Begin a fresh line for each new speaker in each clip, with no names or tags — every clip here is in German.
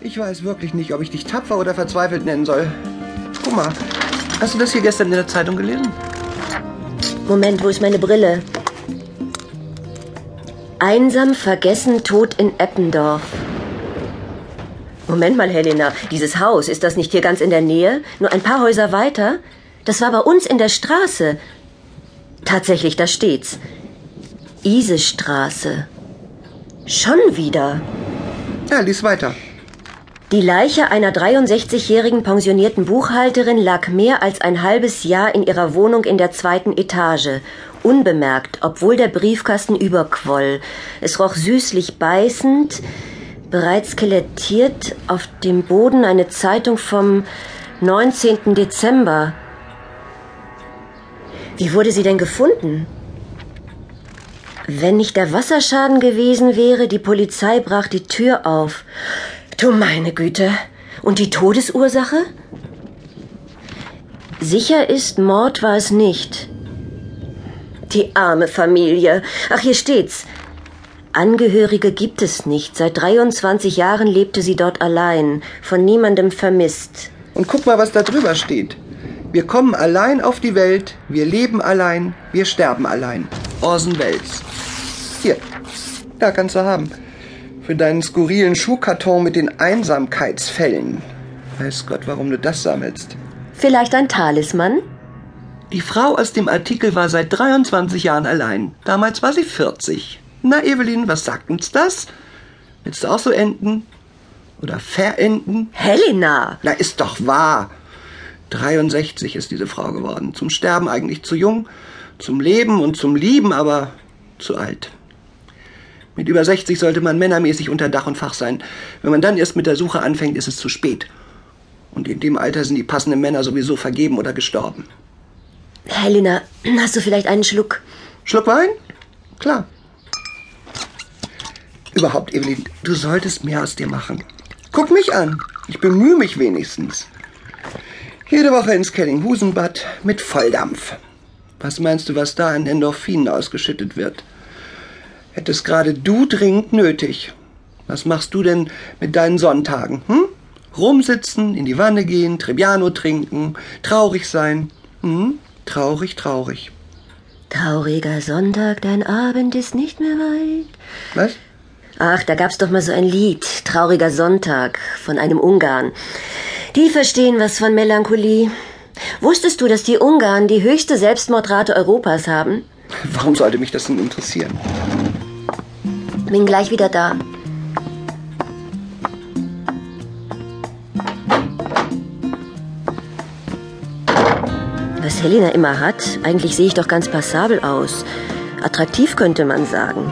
Ich weiß wirklich nicht, ob ich dich tapfer oder verzweifelt nennen soll. Guck mal, hast du das hier gestern in der Zeitung gelesen?
Moment, wo ist meine Brille? Einsam vergessen tot in Eppendorf. Moment mal, Helena, dieses Haus, ist das nicht hier ganz in der Nähe? Nur ein paar Häuser weiter? Das war bei uns in der Straße. Tatsächlich, da steht's. Isestraße. Schon wieder.
Ja, lies weiter.
Die Leiche einer 63-jährigen pensionierten Buchhalterin lag mehr als ein halbes Jahr in ihrer Wohnung in der zweiten Etage, unbemerkt, obwohl der Briefkasten überquoll. Es roch süßlich beißend, bereits skelettiert auf dem Boden eine Zeitung vom 19. Dezember. Wie wurde sie denn gefunden? Wenn nicht der Wasserschaden gewesen wäre, die Polizei brach die Tür auf. Du meine Güte. Und die Todesursache? Sicher ist, Mord war es nicht. Die arme Familie. Ach, hier steht's. Angehörige gibt es nicht. Seit 23 Jahren lebte sie dort allein, von niemandem vermisst.
Und guck mal, was da drüber steht. Wir kommen allein auf die Welt, wir leben allein, wir sterben allein. Orson Welles. Hier, da kannst du haben für deinen skurrilen Schuhkarton mit den Einsamkeitsfällen. Weiß Gott, warum du das sammelst.
Vielleicht ein Talisman?
Die Frau aus dem Artikel war seit 23 Jahren allein. Damals war sie 40. Na, Evelyn, was sagt uns das? Willst du auch so enden? Oder verenden?
Helena!
Na, ist doch wahr. 63 ist diese Frau geworden. Zum Sterben eigentlich zu jung, zum Leben und zum Lieben aber zu alt. Mit über 60 sollte man männermäßig unter Dach und Fach sein. Wenn man dann erst mit der Suche anfängt, ist es zu spät. Und in dem Alter sind die passenden Männer sowieso vergeben oder gestorben.
Helena, hast du vielleicht einen Schluck?
Schluck Wein? Klar. Überhaupt, Evelyn, du solltest mehr aus dir machen. Guck mich an. Ich bemühe mich wenigstens. Jede Woche ins Kellinghusenbad mit Volldampf. Was meinst du, was da an Endorphinen ausgeschüttet wird? Hättest gerade du dringend nötig. Was machst du denn mit deinen Sonntagen? Hm? Rumsitzen, in die Wanne gehen, Trebbiano trinken, traurig sein. Hm? Traurig, traurig.
Trauriger Sonntag, dein Abend ist nicht mehr weit.
Was?
Ach, da gab's doch mal so ein Lied, Trauriger Sonntag, von einem Ungarn. Die verstehen was von Melancholie. Wusstest du, dass die Ungarn die höchste Selbstmordrate Europas haben?
Warum sollte mich das denn interessieren?
Bin gleich wieder da. Was Helena immer hat, eigentlich sehe ich doch ganz passabel aus. Attraktiv könnte man sagen.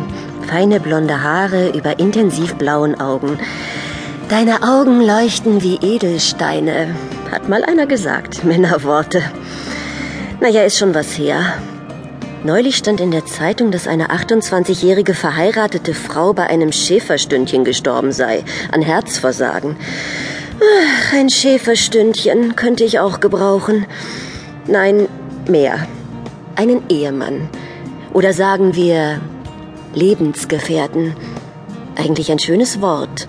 Feine blonde Haare über intensiv blauen Augen. Deine Augen leuchten wie Edelsteine, hat mal einer gesagt. Männerworte. Naja, ist schon was her. Neulich stand in der Zeitung, dass eine 28-jährige verheiratete Frau bei einem Schäferstündchen gestorben sei, an Herzversagen. Ach, ein Schäferstündchen könnte ich auch gebrauchen. Nein, mehr. Einen Ehemann. Oder sagen wir Lebensgefährten. Eigentlich ein schönes Wort.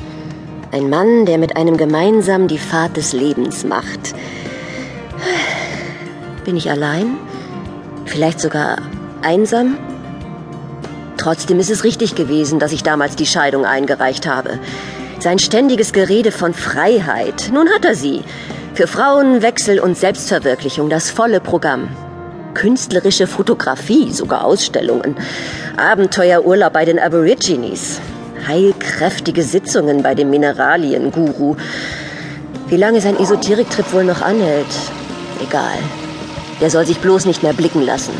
Ein Mann, der mit einem gemeinsam die Fahrt des Lebens macht. Bin ich allein? Vielleicht sogar einsam? Trotzdem ist es richtig gewesen, dass ich damals die Scheidung eingereicht habe. Sein ständiges Gerede von Freiheit, nun hat er sie. Für Frauen, Wechsel und Selbstverwirklichung das volle Programm. Künstlerische Fotografie, sogar Ausstellungen. Abenteuerurlaub bei den Aborigines. Heilkräftige Sitzungen bei dem Mineralienguru. Wie lange sein Esoteriktrip wohl noch anhält? Egal. Der soll sich bloß nicht mehr blicken lassen.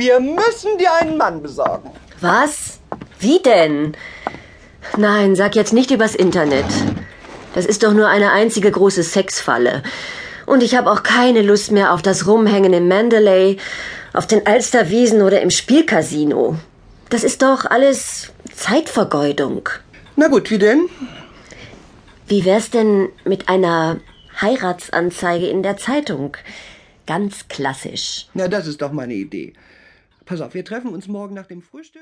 Wir müssen dir einen Mann besorgen.
Was? Wie denn? Nein, sag jetzt nicht übers Internet. Das ist doch nur eine einzige große Sexfalle. Und ich habe auch keine Lust mehr auf das Rumhängen im Mandalay, auf den Alsterwiesen oder im Spielcasino. Das ist doch alles Zeitvergeudung.
Na gut, wie denn?
Wie wär's denn mit einer Heiratsanzeige in der Zeitung? Ganz klassisch.
Na, das ist doch meine Idee. Pass auf, wir treffen uns morgen nach dem Frühstück.